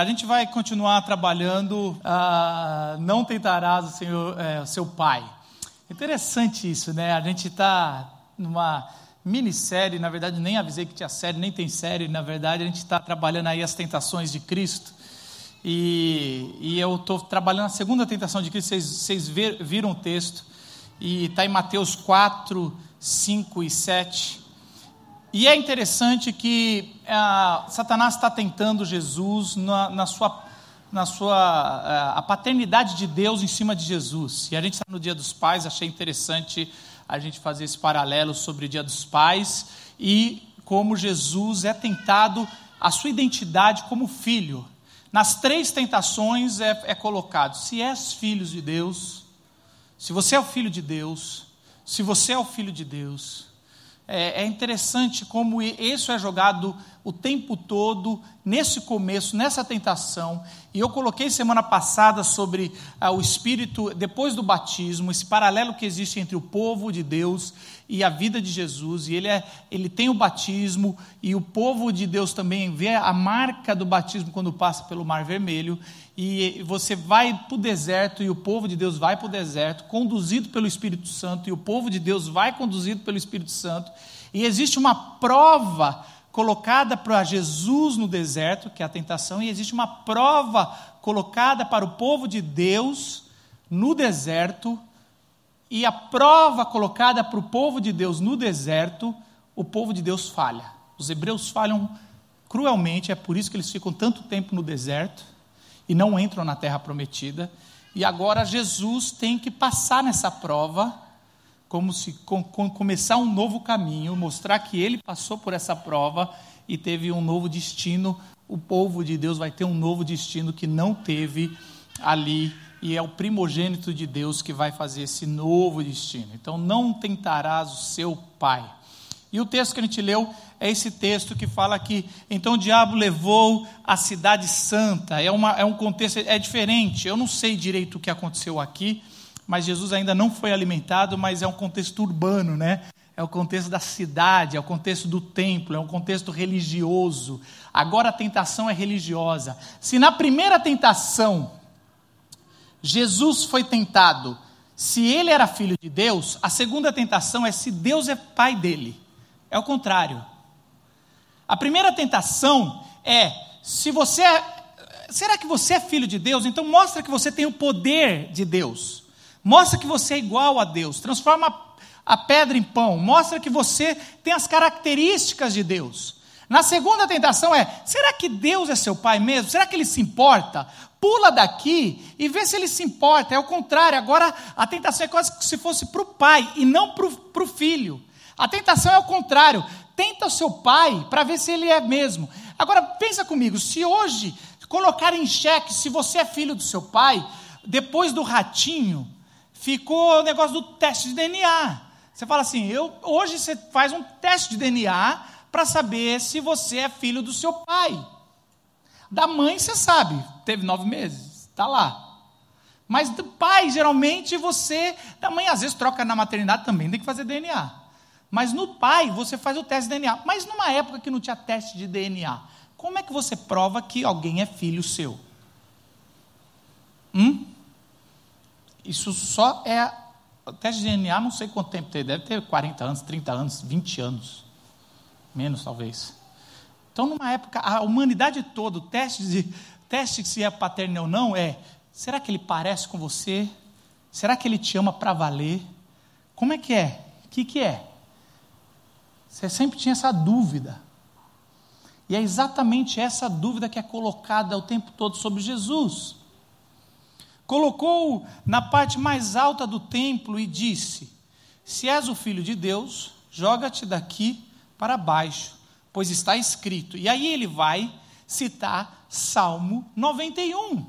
a gente vai continuar trabalhando. Ah, não tentarás o Senhor, é, o seu pai. Interessante isso, né? A gente está numa minissérie, na verdade nem avisei que tinha série, nem tem série, na verdade a gente está trabalhando aí as tentações de Cristo. E, e eu estou trabalhando a segunda tentação de Cristo, vocês, vocês viram o texto, e está em Mateus 4, 5 e 7. E é interessante que ah, Satanás está tentando Jesus na, na sua, na sua ah, a paternidade de Deus em cima de Jesus. E a gente está no Dia dos Pais, achei interessante a gente fazer esse paralelo sobre o Dia dos Pais e como Jesus é tentado a sua identidade como filho. Nas três tentações é, é colocado: se és filho de Deus, se você é o filho de Deus, se você é o filho de Deus, é, é interessante como isso é jogado o tempo todo nesse começo, nessa tentação. E eu coloquei semana passada sobre ah, o Espírito depois do batismo, esse paralelo que existe entre o povo de Deus e a vida de Jesus. E ele, é, ele tem o batismo, e o povo de Deus também vê a marca do batismo quando passa pelo Mar Vermelho. E você vai para o deserto, e o povo de Deus vai para o deserto, conduzido pelo Espírito Santo, e o povo de Deus vai conduzido pelo Espírito Santo. E existe uma prova colocada para Jesus no deserto, que é a tentação, e existe uma prova colocada para o povo de Deus no deserto, e a prova colocada para o povo de Deus no deserto, o povo de Deus falha. Os hebreus falham cruelmente, é por isso que eles ficam tanto tempo no deserto e não entram na terra prometida. E agora Jesus tem que passar nessa prova, como se com, com, começar um novo caminho, mostrar que ele passou por essa prova e teve um novo destino. O povo de Deus vai ter um novo destino que não teve ali, e é o primogênito de Deus que vai fazer esse novo destino. Então, não tentarás o seu pai. E o texto que a gente leu é esse texto que fala que então o diabo levou a cidade santa. É, uma, é um contexto, é diferente. Eu não sei direito o que aconteceu aqui, mas Jesus ainda não foi alimentado, mas é um contexto urbano, né? É o contexto da cidade, é o contexto do templo, é um contexto religioso. Agora a tentação é religiosa. Se na primeira tentação Jesus foi tentado, se ele era filho de Deus, a segunda tentação é se Deus é pai dele. É o contrário. A primeira tentação é: se você é, será que você é filho de Deus? Então mostra que você tem o poder de Deus. Mostra que você é igual a Deus. Transforma a pedra em pão. Mostra que você tem as características de Deus. Na segunda tentação é: será que Deus é seu pai mesmo? Será que ele se importa? Pula daqui e vê se ele se importa. É o contrário. Agora a tentação é quase se fosse para o pai e não para o filho. A tentação é o contrário tenta o seu pai para ver se ele é mesmo. Agora, pensa comigo, se hoje colocar em xeque se você é filho do seu pai, depois do ratinho, ficou o negócio do teste de DNA. Você fala assim, eu, hoje você faz um teste de DNA para saber se você é filho do seu pai. Da mãe você sabe, teve nove meses, está lá. Mas do pai, geralmente, você. Da mãe, às vezes, troca na maternidade também, tem que fazer DNA. Mas no pai, você faz o teste de DNA. Mas numa época que não tinha teste de DNA, como é que você prova que alguém é filho seu? Hum? Isso só é. O teste de DNA, não sei quanto tempo tem, deve ter 40 anos, 30 anos, 20 anos. Menos, talvez. Então, numa época, a humanidade toda, o teste, de, teste se é paterno ou não é: será que ele parece com você? Será que ele te ama para valer? Como é que é? O que, que é? Você sempre tinha essa dúvida. E é exatamente essa dúvida que é colocada o tempo todo sobre Jesus. Colocou na parte mais alta do templo e disse: Se és o filho de Deus, joga-te daqui para baixo, pois está escrito. E aí ele vai citar Salmo 91.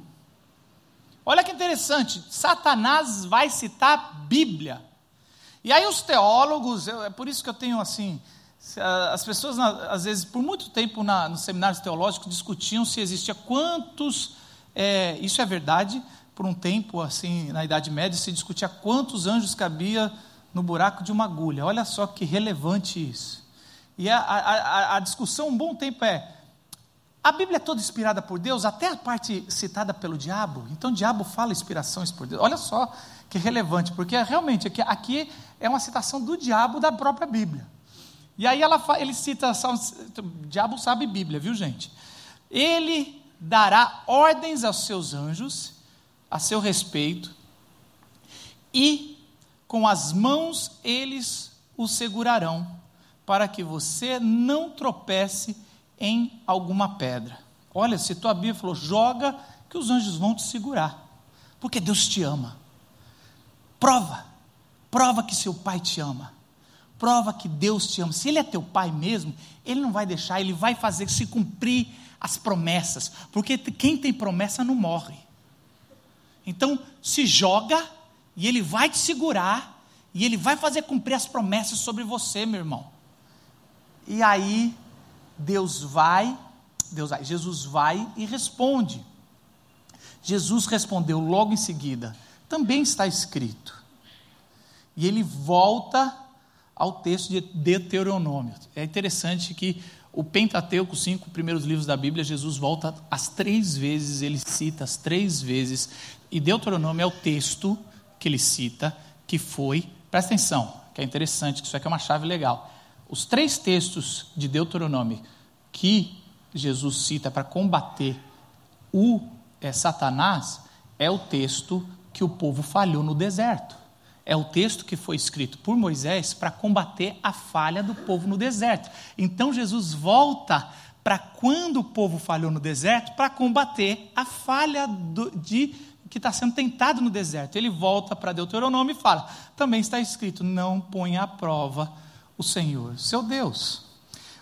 Olha que interessante, Satanás vai citar Bíblia. E aí os teólogos, é por isso que eu tenho assim, as pessoas às vezes por muito tempo na, nos seminários teológicos discutiam se existia quantos, é, isso é verdade, por um tempo assim na Idade Média se discutia quantos anjos cabia no buraco de uma agulha. Olha só que relevante isso. E a, a, a discussão um bom tempo é A Bíblia é toda inspirada por Deus, até a parte citada pelo diabo. Então, o diabo fala inspirações por Deus. Olha só que relevante, porque realmente aqui, aqui é uma citação do diabo da própria Bíblia. E aí ela, ele cita, o diabo sabe Bíblia, viu gente? Ele dará ordens aos seus anjos a seu respeito, e com as mãos eles o segurarão, para que você não tropece em alguma pedra. Olha, se tua Bíblia falou, joga que os anjos vão te segurar, porque Deus te ama. Prova, prova que seu pai te ama. Prova que Deus te ama. Se Ele é teu pai mesmo, Ele não vai deixar, Ele vai fazer se cumprir as promessas, porque quem tem promessa não morre. Então, se joga e Ele vai te segurar e Ele vai fazer cumprir as promessas sobre você, meu irmão. E aí, Deus vai, Deus vai, Jesus vai e responde. Jesus respondeu logo em seguida: também está escrito. E ele volta ao texto de Deuteronômio. É interessante que o Pentateuco, os cinco primeiros livros da Bíblia, Jesus volta as três vezes, ele cita as três vezes, e Deuteronômio é o texto que ele cita, que foi, presta atenção, que é interessante, que isso aqui é uma chave legal. Os três textos de Deuteronômio que Jesus cita para combater o é, Satanás é o texto que o povo falhou no deserto. É o texto que foi escrito por Moisés para combater a falha do povo no deserto. Então Jesus volta para quando o povo falhou no deserto para combater a falha do, de que está sendo tentado no deserto. Ele volta para Deuteronômio e fala: também está escrito, não ponha à prova o Senhor, seu Deus.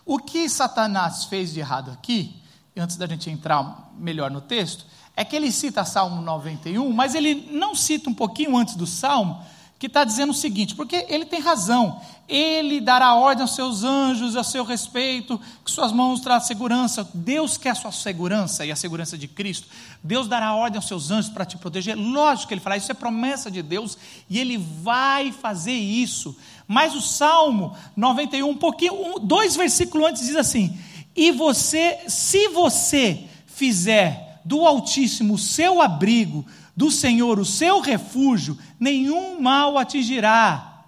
O que Satanás fez de errado aqui, antes da gente entrar melhor no texto, é que ele cita Salmo 91, mas ele não cita um pouquinho antes do Salmo, que está dizendo o seguinte, porque ele tem razão, ele dará ordem aos seus anjos a seu respeito, que suas mãos trazem segurança, Deus quer a sua segurança e a segurança de Cristo, Deus dará ordem aos seus anjos para te proteger, lógico que ele fala, isso é promessa de Deus, e ele vai fazer isso, mas o Salmo 91, um pouquinho, dois versículos antes diz assim, e você, se você fizer do Altíssimo o seu abrigo, do Senhor o seu refúgio, nenhum mal atingirá.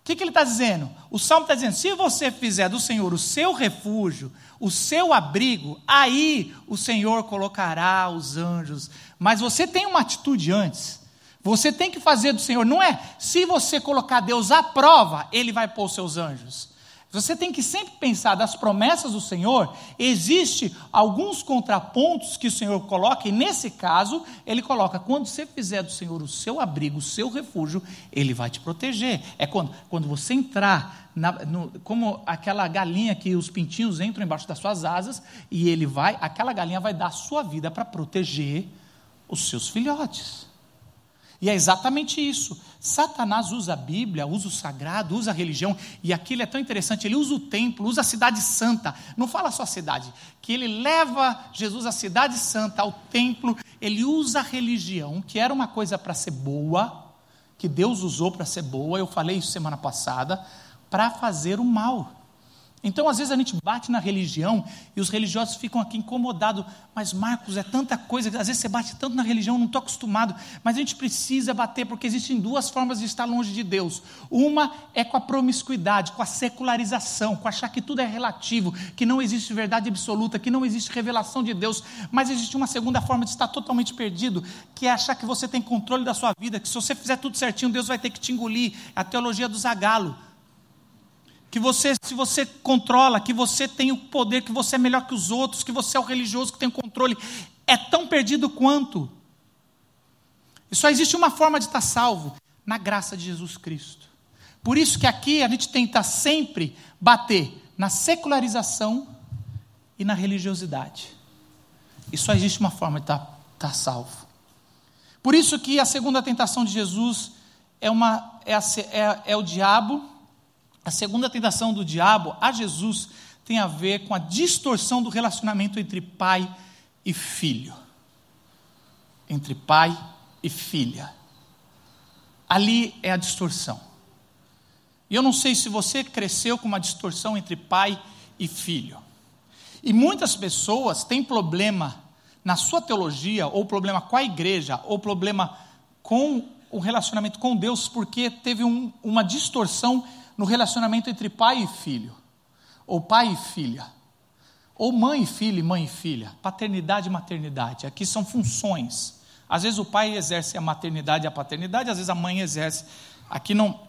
O que, que ele está dizendo? O salmo está dizendo: se você fizer do Senhor o seu refúgio, o seu abrigo, aí o Senhor colocará os anjos. Mas você tem uma atitude antes. Você tem que fazer do Senhor, não é se você colocar Deus à prova, Ele vai pôr os seus anjos. Você tem que sempre pensar das promessas do Senhor, existe alguns contrapontos que o Senhor coloca, e nesse caso, ele coloca: quando você fizer do Senhor o seu abrigo, o seu refúgio, ele vai te proteger. É quando, quando você entrar, na, no, como aquela galinha que os pintinhos entram embaixo das suas asas, e ele vai, aquela galinha vai dar a sua vida para proteger os seus filhotes. E é exatamente isso. Satanás usa a Bíblia, usa o sagrado, usa a religião, e aquilo é tão interessante. Ele usa o templo, usa a cidade santa. Não fala só a cidade, que ele leva Jesus à cidade santa, ao templo. Ele usa a religião, que era uma coisa para ser boa, que Deus usou para ser boa. Eu falei isso semana passada, para fazer o mal. Então, às vezes, a gente bate na religião e os religiosos ficam aqui incomodados. Mas, Marcos, é tanta coisa, às vezes você bate tanto na religião, não estou acostumado. Mas a gente precisa bater, porque existem duas formas de estar longe de Deus. Uma é com a promiscuidade, com a secularização, com achar que tudo é relativo, que não existe verdade absoluta, que não existe revelação de Deus. Mas existe uma segunda forma de estar totalmente perdido, que é achar que você tem controle da sua vida, que se você fizer tudo certinho, Deus vai ter que te engolir. É a teologia do zagalo que você, se você controla, que você tem o poder, que você é melhor que os outros, que você é o religioso que tem o controle, é tão perdido quanto. E só existe uma forma de estar salvo, na graça de Jesus Cristo. Por isso que aqui a gente tenta sempre bater na secularização e na religiosidade. E só existe uma forma de estar, estar salvo. Por isso que a segunda tentação de Jesus é, uma, é, a, é, é o diabo a segunda tentação do diabo a Jesus tem a ver com a distorção do relacionamento entre pai e filho. Entre pai e filha. Ali é a distorção. E eu não sei se você cresceu com uma distorção entre pai e filho. E muitas pessoas têm problema na sua teologia, ou problema com a igreja, ou problema com o relacionamento com Deus, porque teve um, uma distorção no relacionamento entre pai e filho, ou pai e filha, ou mãe e filho mãe e filha, paternidade e maternidade. Aqui são funções. Às vezes o pai exerce a maternidade e a paternidade, às vezes a mãe exerce. Aqui não,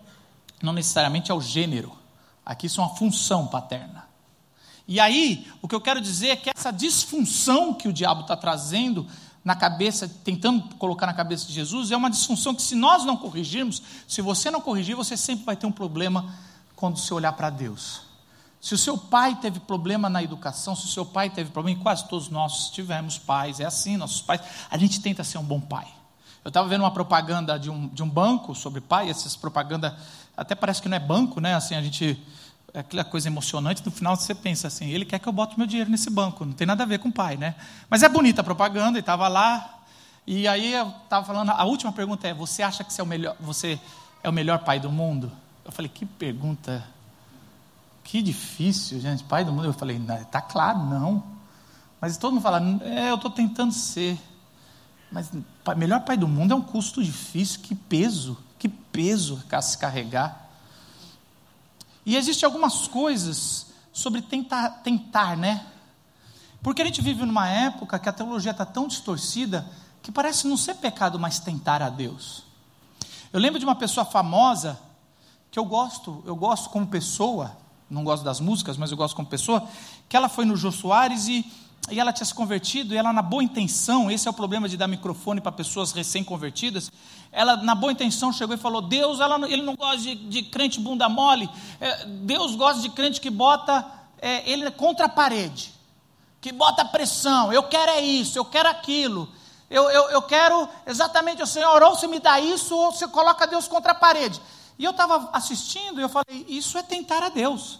não necessariamente é o gênero, aqui são a função paterna. E aí, o que eu quero dizer é que essa disfunção que o diabo está trazendo na cabeça, tentando colocar na cabeça de Jesus, é uma disfunção que, se nós não corrigirmos, se você não corrigir, você sempre vai ter um problema quando você olhar para Deus. Se o seu pai teve problema na educação, se o seu pai teve problema, e quase todos nós tivemos pais, é assim, nossos pais, a gente tenta ser um bom pai. Eu estava vendo uma propaganda de um, de um banco sobre pai, essas propaganda até parece que não é banco, né? Assim, a gente aquela coisa emocionante, no final você pensa assim, ele quer que eu bote meu dinheiro nesse banco, não tem nada a ver com o pai, né? Mas é bonita a propaganda, e estava lá, e aí eu estava falando, a última pergunta é, você acha que você é, o melhor, você é o melhor pai do mundo? Eu falei, que pergunta, que difícil, gente, pai do mundo. Eu falei, está claro, não. Mas todo mundo fala, é, eu estou tentando ser. Mas melhor pai do mundo é um custo difícil, que peso, que peso se carregar. E existem algumas coisas sobre tentar, tentar, né? Porque a gente vive numa época que a teologia está tão distorcida que parece não ser pecado mais tentar a Deus. Eu lembro de uma pessoa famosa que eu gosto, eu gosto como pessoa, não gosto das músicas, mas eu gosto como pessoa, que ela foi no Jô Soares e e ela tinha se convertido, e ela, na boa intenção, esse é o problema de dar microfone para pessoas recém-convertidas. Ela, na boa intenção, chegou e falou: Deus, ela, ele não gosta de, de crente bunda mole, é, Deus gosta de crente que bota é, ele contra a parede, que bota pressão. Eu quero é isso, eu quero aquilo. Eu, eu, eu quero exatamente o Senhor, ou você me dá isso, ou você coloca Deus contra a parede. E eu estava assistindo e eu falei: Isso é tentar a Deus.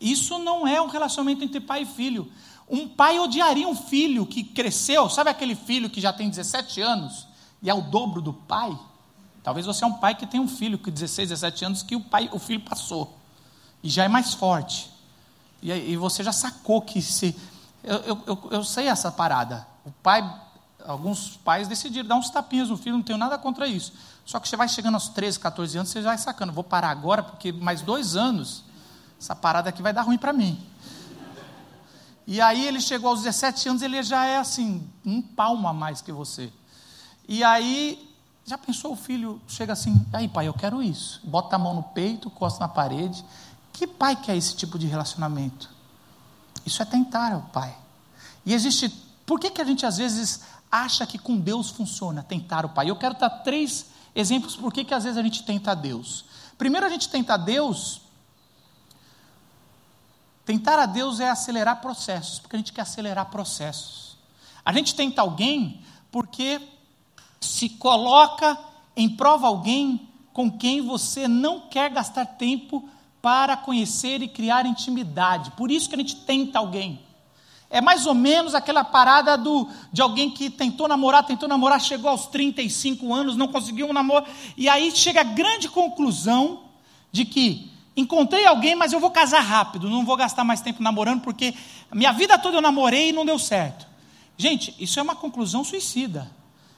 Isso não é um relacionamento entre pai e filho. Um pai odiaria um filho que cresceu, sabe aquele filho que já tem 17 anos e é o dobro do pai? Talvez você é um pai que tem um filho com 16, 17 anos que o pai, o filho passou e já é mais forte. E, e você já sacou que se eu, eu, eu, eu sei essa parada. O pai, alguns pais decidiram dar uns tapinhas no filho, não tenho nada contra isso. Só que você vai chegando aos 13, 14 anos, você já vai sacando. Vou parar agora porque mais dois anos essa parada aqui vai dar ruim para mim. E aí ele chegou aos 17 anos, ele já é assim, um palmo a mais que você. E aí, já pensou o filho, chega assim, aí pai, eu quero isso. Bota a mão no peito, costa na parede. Que pai quer esse tipo de relacionamento? Isso é tentar o pai. E existe, por que, que a gente às vezes acha que com Deus funciona tentar o pai? Eu quero dar três exemplos por que, que às vezes a gente tenta Deus. Primeiro a gente tenta Deus Tentar a Deus é acelerar processos, porque a gente quer acelerar processos. A gente tenta alguém porque se coloca em prova alguém com quem você não quer gastar tempo para conhecer e criar intimidade. Por isso que a gente tenta alguém. É mais ou menos aquela parada do, de alguém que tentou namorar, tentou namorar, chegou aos 35 anos, não conseguiu um namoro, e aí chega a grande conclusão de que encontrei alguém, mas eu vou casar rápido, não vou gastar mais tempo namorando, porque minha vida toda eu namorei e não deu certo. Gente, isso é uma conclusão suicida.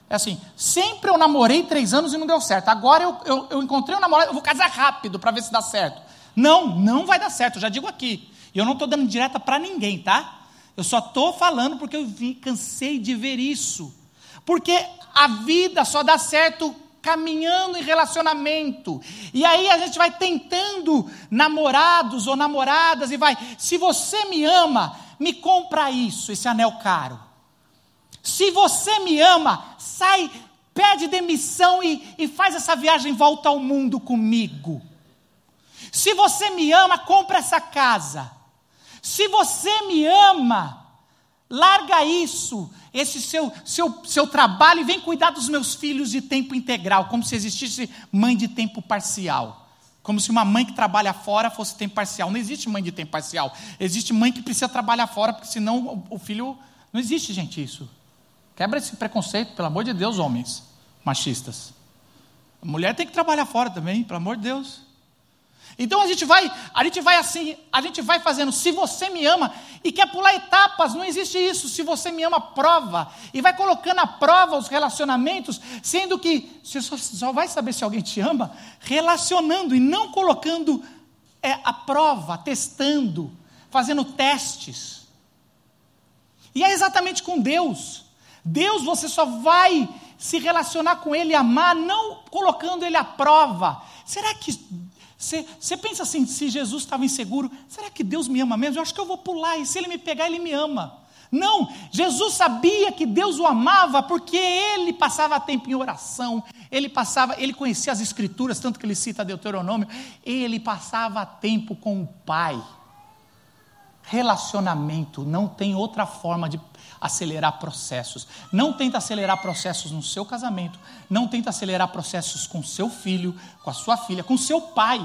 É assim, sempre eu namorei três anos e não deu certo. Agora eu, eu, eu encontrei um namorado, eu vou casar rápido para ver se dá certo. Não, não vai dar certo, eu já digo aqui. E eu não estou dando direta para ninguém, tá? Eu só estou falando porque eu vi, cansei de ver isso. Porque a vida só dá certo caminhando em relacionamento. E aí a gente vai tentando namorados ou namoradas e vai, se você me ama, me compra isso, esse anel caro. Se você me ama, sai, pede demissão e, e faz essa viagem volta ao mundo comigo. Se você me ama, compra essa casa. Se você me ama, larga isso, esse seu, seu, seu trabalho e vem cuidar dos meus filhos de tempo integral, como se existisse mãe de tempo parcial. Como se uma mãe que trabalha fora fosse tempo parcial. Não existe mãe de tempo parcial. Existe mãe que precisa trabalhar fora, porque senão o filho. Não existe, gente, isso. Quebra esse preconceito, pelo amor de Deus, homens machistas. A mulher tem que trabalhar fora também, pelo amor de Deus. Então a gente vai, a gente vai assim, a gente vai fazendo, se você me ama e quer pular etapas, não existe isso. Se você me ama, prova. E vai colocando à prova os relacionamentos, sendo que você só, só vai saber se alguém te ama relacionando e não colocando é, a prova, testando, fazendo testes. E é exatamente com Deus. Deus você só vai se relacionar com Ele amar, não colocando Ele à prova. Será que você, você pensa assim, se Jesus estava inseguro, será que Deus me ama mesmo? Eu acho que eu vou pular, e se Ele me pegar, Ele me ama. Não, Jesus sabia que Deus o amava porque ele passava tempo em oração, ele passava, ele conhecia as escrituras, tanto que ele cita Deuteronômio, ele passava tempo com o Pai. Relacionamento não tem outra forma de acelerar processos. Não tenta acelerar processos no seu casamento, não tenta acelerar processos com seu filho, com a sua filha, com seu pai.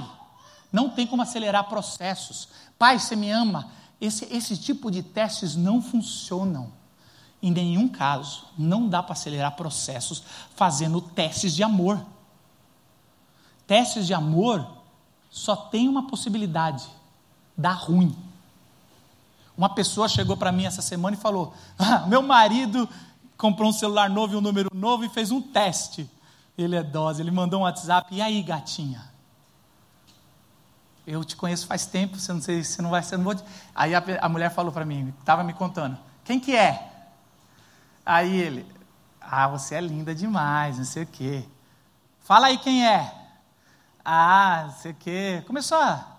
Não tem como acelerar processos. Pai, você me ama? Esse, esse tipo de testes não funcionam. Em nenhum caso, não dá para acelerar processos fazendo testes de amor. Testes de amor só tem uma possibilidade: dar ruim. Uma pessoa chegou para mim essa semana e falou: ah, Meu marido comprou um celular novo e um número novo e fez um teste. Ele é dose, ele mandou um WhatsApp. E aí, gatinha? Eu te conheço faz tempo, você não sei, você não vai, você não vou. Aí a, a mulher falou para mim, estava me contando: Quem que é? Aí ele: Ah, você é linda demais, não sei o quê. Fala aí quem é. Ah, não sei o quê. Começou a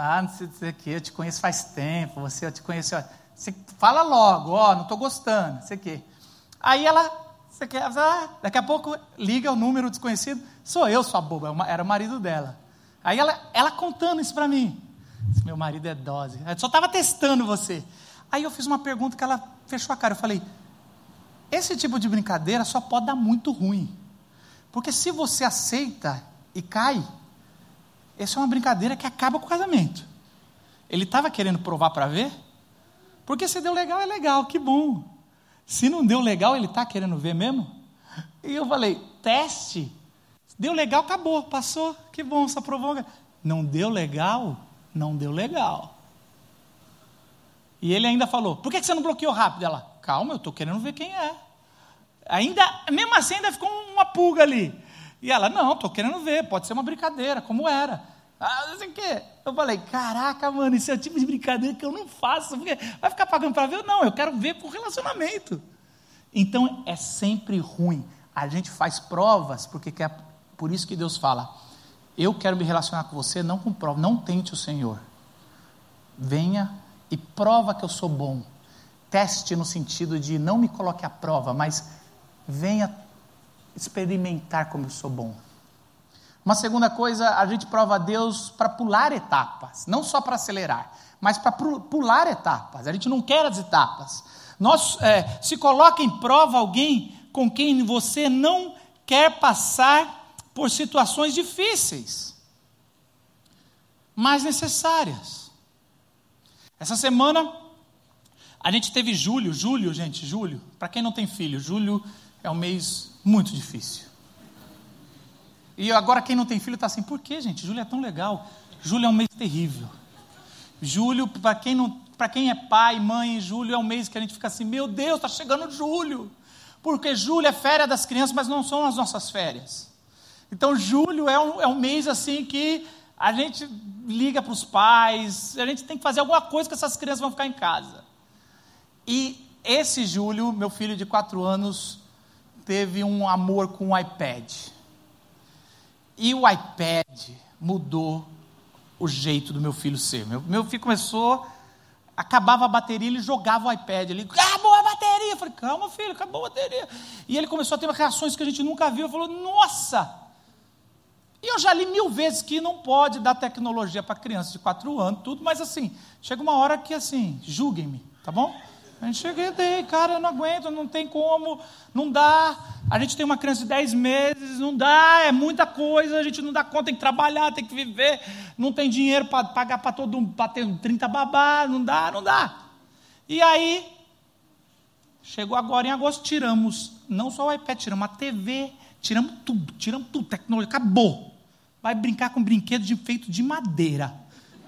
ah, não sei dizer que eu te conheço faz tempo, você eu te conheço. Você fala logo, ó, não estou gostando, não sei o quê. Aí ela, você quer, ah, daqui a pouco liga o número desconhecido, sou eu, sua boba, é era o marido dela. Aí ela, ela contando isso para mim. Meu marido é dose. Eu só estava testando você. Aí eu fiz uma pergunta que ela fechou a cara. Eu falei: esse tipo de brincadeira só pode dar muito ruim. Porque se você aceita e cai, essa é uma brincadeira que acaba com o casamento. Ele estava querendo provar para ver? Porque se deu legal, é legal, que bom. Se não deu legal, ele está querendo ver mesmo? E eu falei, teste. Deu legal, acabou, passou, que bom, só provou. Não deu legal, não deu legal. E ele ainda falou, por que você não bloqueou rápido? Ela, calma, eu estou querendo ver quem é. Ainda, mesmo assim, ainda ficou uma pulga ali. E ela, não, estou querendo ver, pode ser uma brincadeira, como era. Ah, não sei o quê. Eu falei, caraca, mano, isso é o tipo de brincadeira que eu não faço. Porque vai ficar pagando para ver? Não, eu quero ver por relacionamento. Então é sempre ruim. A gente faz provas, porque é por isso que Deus fala: eu quero me relacionar com você, não com prova, não tente o Senhor. Venha e prova que eu sou bom. Teste no sentido de não me coloque à prova, mas venha experimentar como eu sou bom. Uma segunda coisa, a gente prova a Deus para pular etapas, não só para acelerar, mas para pular etapas. A gente não quer as etapas. Nós, é, se coloca em prova alguém com quem você não quer passar por situações difíceis, mas necessárias. Essa semana a gente teve julho, julho, gente, julho. Para quem não tem filho, julho é um mês muito difícil. E agora quem não tem filho está assim, por que, gente? Julho é tão legal. Julho é um mês terrível. Julho, para quem, não, quem é pai, mãe, julho é um mês que a gente fica assim, meu Deus, está chegando julho. Porque julho é férias das crianças, mas não são as nossas férias. Então, julho é um, é um mês assim que a gente liga para os pais, a gente tem que fazer alguma coisa que essas crianças vão ficar em casa. E esse julho, meu filho de quatro anos teve um amor com o iPad. E o iPad mudou o jeito do meu filho ser. Meu, meu filho começou, acabava a bateria, ele jogava o iPad. Ele, acabou a bateria. Eu falei, calma, filho, acabou a bateria. E ele começou a ter reações que a gente nunca viu. Falou, nossa! E eu já li mil vezes que não pode dar tecnologia para crianças de quatro anos, tudo, mas assim, chega uma hora que assim, julguem-me, tá bom? A gente chega e cara, eu não aguento, não tem como, não dá. A gente tem uma criança de 10 meses, não dá, é muita coisa, a gente não dá conta, tem que trabalhar, tem que viver, não tem dinheiro para pagar para todo mundo, para ter 30 babá, não dá, não dá. E aí, chegou agora em agosto, tiramos não só o iPad, tiramos a TV, tiramos tudo, tiramos tudo, tecnologia, acabou. vai brincar com brinquedo de feito de madeira.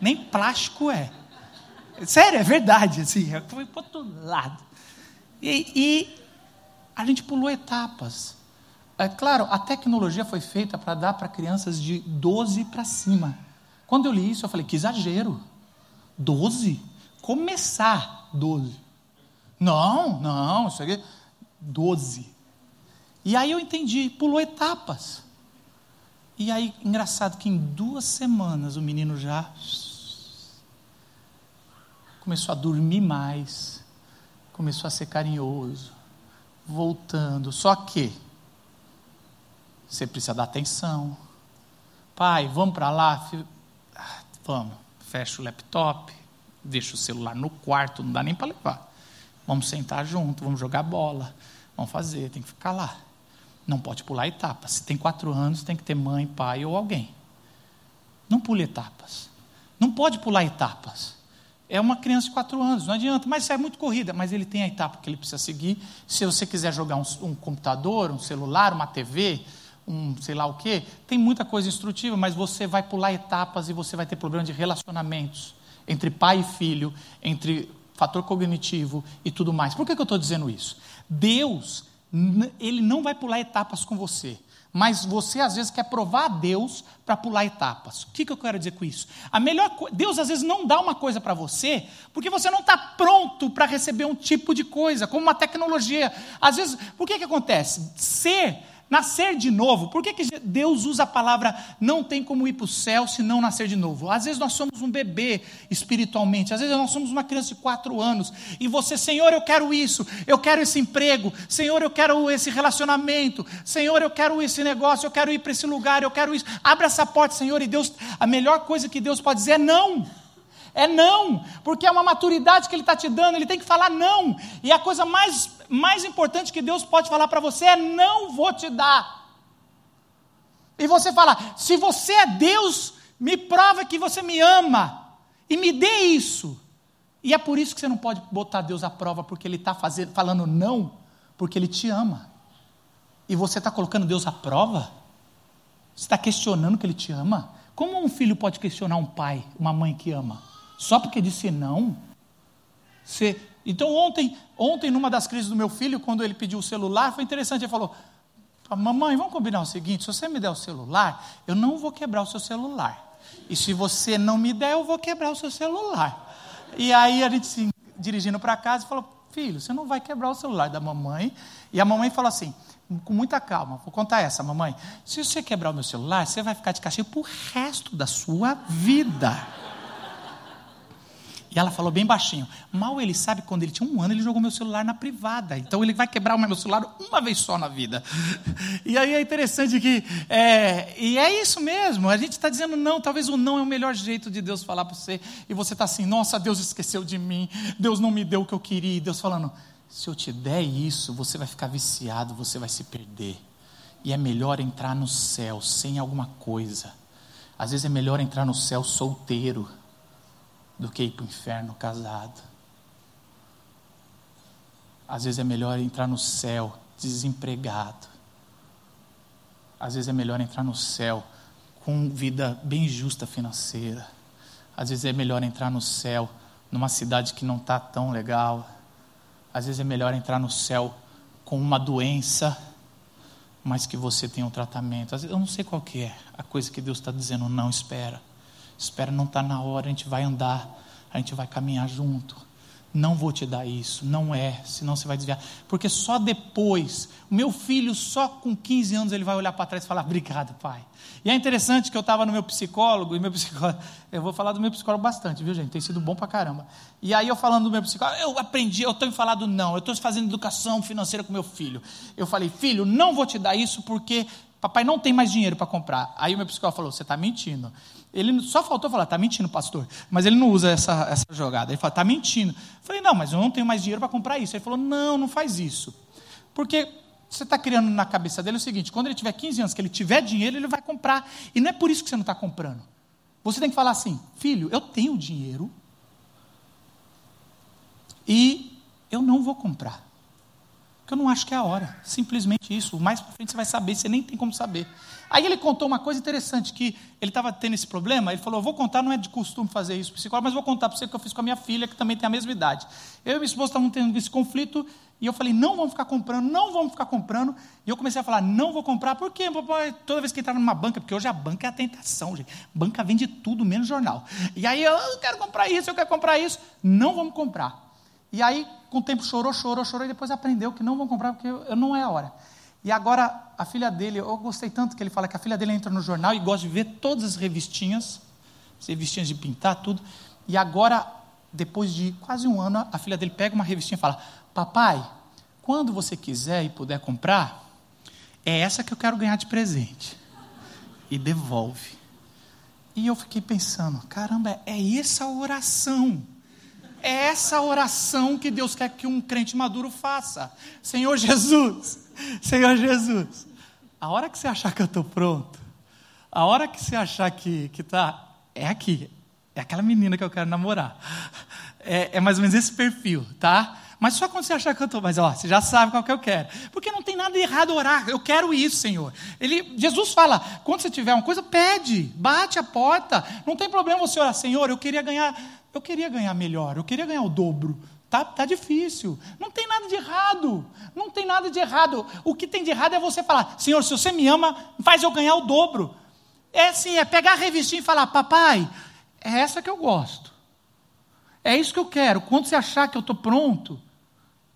Nem plástico é. Sério, é verdade. Assim, foi para outro lado. E, e a gente pulou etapas. É claro, a tecnologia foi feita para dar para crianças de 12 para cima. Quando eu li isso, eu falei, que exagero. 12? Começar 12. Não, não, isso aqui. 12. E aí eu entendi, pulou etapas. E aí, engraçado que em duas semanas o menino já começou a dormir mais, começou a ser carinhoso, voltando. Só que você precisa dar atenção. Pai, vamos para lá? Ah, vamos. Fecha o laptop, deixa o celular no quarto, não dá nem para levar. Vamos sentar junto, vamos jogar bola, vamos fazer, tem que ficar lá. Não pode pular etapas. Se tem quatro anos, tem que ter mãe, pai ou alguém. Não pule etapas. Não pode pular etapas. É uma criança de quatro anos, não adianta, mas é muito corrida. Mas ele tem a etapa que ele precisa seguir. Se você quiser jogar um, um computador, um celular, uma TV, um sei lá o quê, tem muita coisa instrutiva, mas você vai pular etapas e você vai ter problema de relacionamentos entre pai e filho, entre fator cognitivo e tudo mais. Por que, que eu estou dizendo isso? Deus ele não vai pular etapas com você. Mas você às vezes quer provar a Deus para pular etapas. O que, que eu quero dizer com isso? A melhor Deus às vezes não dá uma coisa para você porque você não está pronto para receber um tipo de coisa, como uma tecnologia. Às vezes, por que, que acontece? Ser Nascer de novo, por que, que Deus usa a palavra não tem como ir para o céu se não nascer de novo? Às vezes nós somos um bebê espiritualmente, às vezes nós somos uma criança de quatro anos, e você, Senhor, eu quero isso, eu quero esse emprego, Senhor, eu quero esse relacionamento, Senhor, eu quero esse negócio, eu quero ir para esse lugar, eu quero isso. Abre essa porta, Senhor, e Deus, a melhor coisa que Deus pode dizer é não. É não, porque é uma maturidade que Ele está te dando, Ele tem que falar não. E a coisa mais, mais importante que Deus pode falar para você é: não vou te dar. E você fala: se você é Deus, me prova que você me ama e me dê isso. E é por isso que você não pode botar Deus à prova, porque Ele está falando não, porque Ele te ama. E você está colocando Deus à prova? Você está questionando que Ele te ama? Como um filho pode questionar um pai, uma mãe que ama? Só porque disse não? Você... Então, ontem, ontem, numa das crises do meu filho, quando ele pediu o celular, foi interessante. Ele falou: Mamãe, vamos combinar o seguinte: se você me der o celular, eu não vou quebrar o seu celular. E se você não me der, eu vou quebrar o seu celular. E aí a gente se dirigindo para casa falou: Filho, você não vai quebrar o celular da mamãe. E a mamãe falou assim: com muita calma, vou contar essa, mamãe. Se você quebrar o meu celular, você vai ficar de castigo o resto da sua vida. E ela falou bem baixinho: Mal ele sabe, quando ele tinha um ano, ele jogou meu celular na privada. Então ele vai quebrar o meu celular uma vez só na vida. E aí é interessante que. É, e é isso mesmo. A gente está dizendo não. Talvez o não é o melhor jeito de Deus falar para você. E você está assim: Nossa, Deus esqueceu de mim. Deus não me deu o que eu queria. E Deus falando: Se eu te der isso, você vai ficar viciado, você vai se perder. E é melhor entrar no céu sem alguma coisa. Às vezes é melhor entrar no céu solteiro do que ir para o inferno casado. Às vezes é melhor entrar no céu desempregado. Às vezes é melhor entrar no céu com vida bem justa financeira. Às vezes é melhor entrar no céu numa cidade que não está tão legal. Às vezes é melhor entrar no céu com uma doença, mas que você tem um tratamento. Vezes, eu não sei qual que é a coisa que Deus está dizendo, não, espera. Espera, não está na hora, a gente vai andar, a gente vai caminhar junto. Não vou te dar isso, não é, senão você vai desviar. Porque só depois, o meu filho, só com 15 anos, ele vai olhar para trás e falar: Obrigado, pai. E é interessante que eu estava no meu psicólogo, e meu psicólogo, eu vou falar do meu psicólogo bastante, viu, gente? Tem sido bom para caramba. E aí eu falando do meu psicólogo, eu aprendi, eu tenho falado não, eu estou fazendo educação financeira com meu filho. Eu falei: Filho, não vou te dar isso porque papai não tem mais dinheiro para comprar. Aí o meu psicólogo falou: Você está mentindo. Ele só faltou falar, está mentindo, pastor. Mas ele não usa essa, essa jogada. Ele fala, está mentindo. Eu falei, não, mas eu não tenho mais dinheiro para comprar isso. Ele falou, não, não faz isso. Porque você está criando na cabeça dele o seguinte: quando ele tiver 15 anos, que ele tiver dinheiro, ele vai comprar. E não é por isso que você não está comprando. Você tem que falar assim, filho, eu tenho dinheiro e eu não vou comprar. Porque eu não acho que é a hora. Simplesmente isso. Mais para frente você vai saber, você nem tem como saber. Aí ele contou uma coisa interessante, que ele estava tendo esse problema, ele falou, vou contar, não é de costume fazer isso psicólogo, mas vou contar para você que eu fiz com a minha filha, que também tem a mesma idade. Eu e minha esposa estavam tendo esse conflito, e eu falei, não vamos ficar comprando, não vamos ficar comprando. E eu comecei a falar, não vou comprar, por quê, papai? Toda vez que entrava numa banca, porque hoje a banca é a tentação, gente. Banca vende tudo, menos jornal. E aí eu, eu quero comprar isso, eu quero comprar isso. Não vamos comprar. E aí, com o tempo, chorou, chorou, chorou, e depois aprendeu que não vão comprar, porque eu, não é a hora. E agora, a filha dele, eu gostei tanto que ele fala que a filha dele entra no jornal e gosta de ver todas as revistinhas, as revistinhas de pintar, tudo. E agora, depois de quase um ano, a filha dele pega uma revistinha e fala: Papai, quando você quiser e puder comprar, é essa que eu quero ganhar de presente. E devolve. E eu fiquei pensando: caramba, é essa oração. É essa oração que Deus quer que um crente maduro faça. Senhor Jesus, Senhor Jesus, a hora que você achar que eu estou pronto, a hora que você achar que está, é aqui, é aquela menina que eu quero namorar. É, é, mais ou menos esse perfil, tá? Mas só quando você achar que eu estou, mas ó, você já sabe qual que eu quero. Porque não tem nada de errado orar, eu quero isso, Senhor. Ele, Jesus fala, quando você tiver uma coisa, pede, bate a porta. Não tem problema você orar, Senhor, eu queria ganhar, eu queria ganhar melhor, eu queria ganhar o dobro. Tá, tá difícil. Não tem nada de errado. Não tem nada de errado. O que tem de errado é você falar, Senhor, se você me ama, faz eu ganhar o dobro. É assim, é pegar a revistinha e falar, papai, é essa que eu gosto. É isso que eu quero. Quando você achar que eu estou pronto,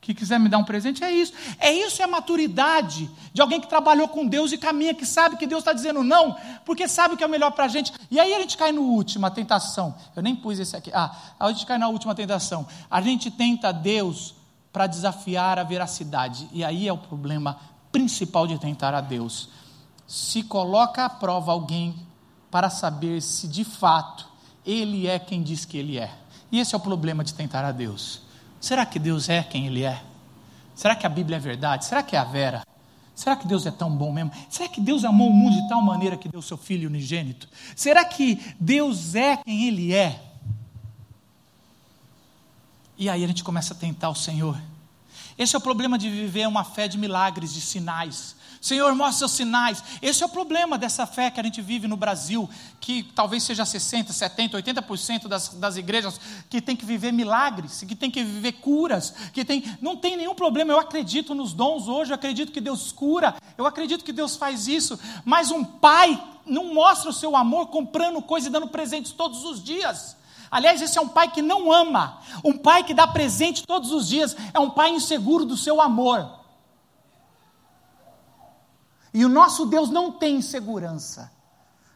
que quiser me dar um presente, é isso. É isso é a maturidade de alguém que trabalhou com Deus e caminha, que sabe que Deus está dizendo não, porque sabe que é o melhor para a gente. E aí a gente cai no última tentação. Eu nem pus esse aqui. Ah, a gente cai na última tentação. A gente tenta Deus para desafiar a veracidade. E aí é o problema principal de tentar a Deus. Se coloca à prova alguém para saber se de fato ele é quem diz que ele é. E esse é o problema de tentar a Deus. Será que Deus é quem Ele é? Será que a Bíblia é verdade? Será que é a vera? Será que Deus é tão bom mesmo? Será que Deus amou o mundo de tal maneira que deu seu Filho unigênito? Será que Deus é quem Ele é? E aí a gente começa a tentar o Senhor. Esse é o problema de viver uma fé de milagres, de sinais. Senhor, mostra seus sinais. Esse é o problema dessa fé que a gente vive no Brasil, que talvez seja 60%, 70%, 80% das, das igrejas que tem que viver milagres, que tem que viver curas, que tem. Não tem nenhum problema. Eu acredito nos dons hoje, eu acredito que Deus cura, eu acredito que Deus faz isso, mas um pai não mostra o seu amor comprando coisa e dando presentes todos os dias. Aliás, esse é um pai que não ama. Um pai que dá presente todos os dias é um pai inseguro do seu amor. E o nosso Deus não tem insegurança.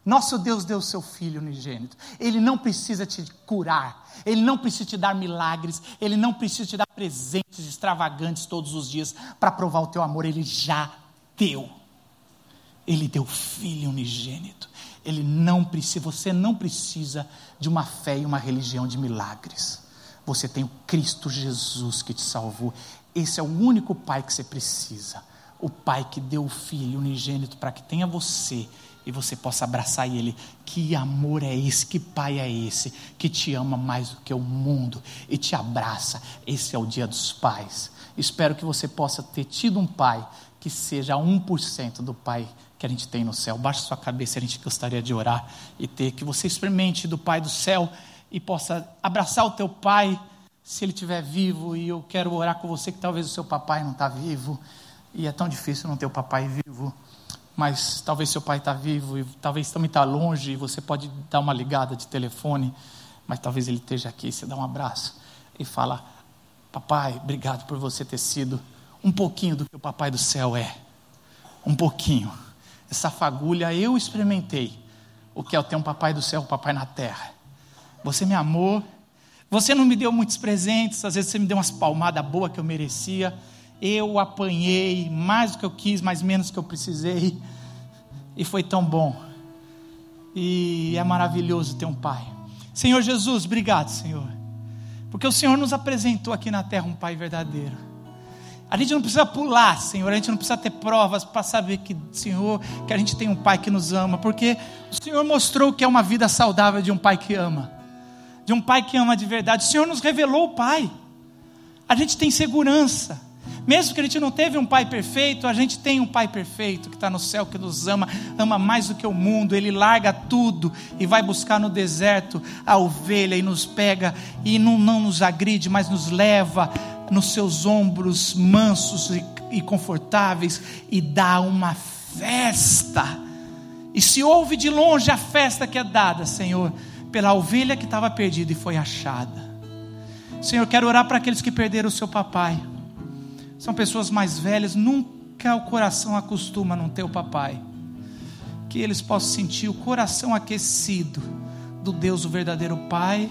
Nosso Deus deu seu filho unigênito. Ele não precisa te curar, ele não precisa te dar milagres, ele não precisa te dar presentes extravagantes todos os dias para provar o teu amor, ele já deu. Ele deu filho unigênito. Ele não precisa, você não precisa de uma fé e uma religião de milagres. Você tem o Cristo Jesus que te salvou. Esse é o único pai que você precisa o Pai que deu o Filho unigênito para que tenha você e você possa abraçar Ele. Que amor é esse? Que Pai é esse? Que te ama mais do que o mundo e te abraça. Esse é o dia dos pais. Espero que você possa ter tido um Pai que seja 1% do Pai que a gente tem no céu. Baixe sua cabeça, a gente gostaria de orar e ter que você experimente do Pai do céu e possa abraçar o teu Pai se ele estiver vivo. E eu quero orar com você que talvez o seu papai não está vivo. E é tão difícil não ter o papai vivo. Mas talvez seu pai está vivo e talvez também está longe e você pode dar uma ligada de telefone, mas talvez ele esteja aqui. Você dá um abraço e fala: Papai, obrigado por você ter sido um pouquinho do que o papai do céu é. Um pouquinho. Essa fagulha eu experimentei. O que é ter um papai do céu, um papai na terra. Você me amou. Você não me deu muitos presentes, às vezes você me deu umas palmadas boas que eu merecia eu apanhei mais do que eu quis, mais menos do que eu precisei, e foi tão bom. E é maravilhoso ter um Pai. Senhor Jesus, obrigado, Senhor, porque o Senhor nos apresentou aqui na terra um Pai verdadeiro. A gente não precisa pular, Senhor, a gente não precisa ter provas para saber que, Senhor, que a gente tem um Pai que nos ama, porque o Senhor mostrou que é uma vida saudável de um Pai que ama, de um Pai que ama de verdade. O Senhor nos revelou o Pai. A gente tem segurança Mesmo que a gente não teve um pai perfeito, a gente tem um pai perfeito que está no céu, que nos ama, ama mais do que o mundo. Ele larga tudo e vai buscar no deserto a ovelha e nos pega e não, não nos agride, mas nos leva nos seus ombros mansos e, e confortáveis e dá uma festa. E se ouve de longe a festa que é dada, Senhor, pela ovelha que estava perdida e foi achada. Senhor, quero orar para aqueles que perderam o seu papai. São pessoas mais velhas, nunca o coração acostuma não ter o papai. Que eles possam sentir o coração aquecido do Deus, o verdadeiro Pai,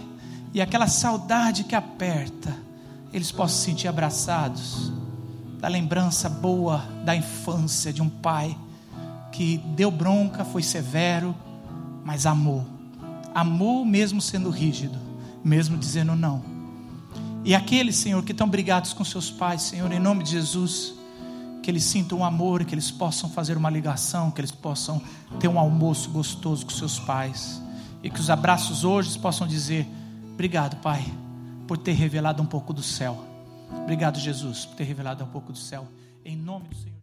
e aquela saudade que aperta, eles possam se sentir abraçados da lembrança boa da infância de um pai que deu bronca, foi severo, mas amou. Amou mesmo sendo rígido, mesmo dizendo não. E aqueles, Senhor, que estão brigados com seus pais, Senhor, em nome de Jesus, que eles sintam um amor, que eles possam fazer uma ligação, que eles possam ter um almoço gostoso com seus pais. E que os abraços hoje possam dizer: Obrigado, Pai, por ter revelado um pouco do céu. Obrigado, Jesus, por ter revelado um pouco do céu. Em nome do Senhor.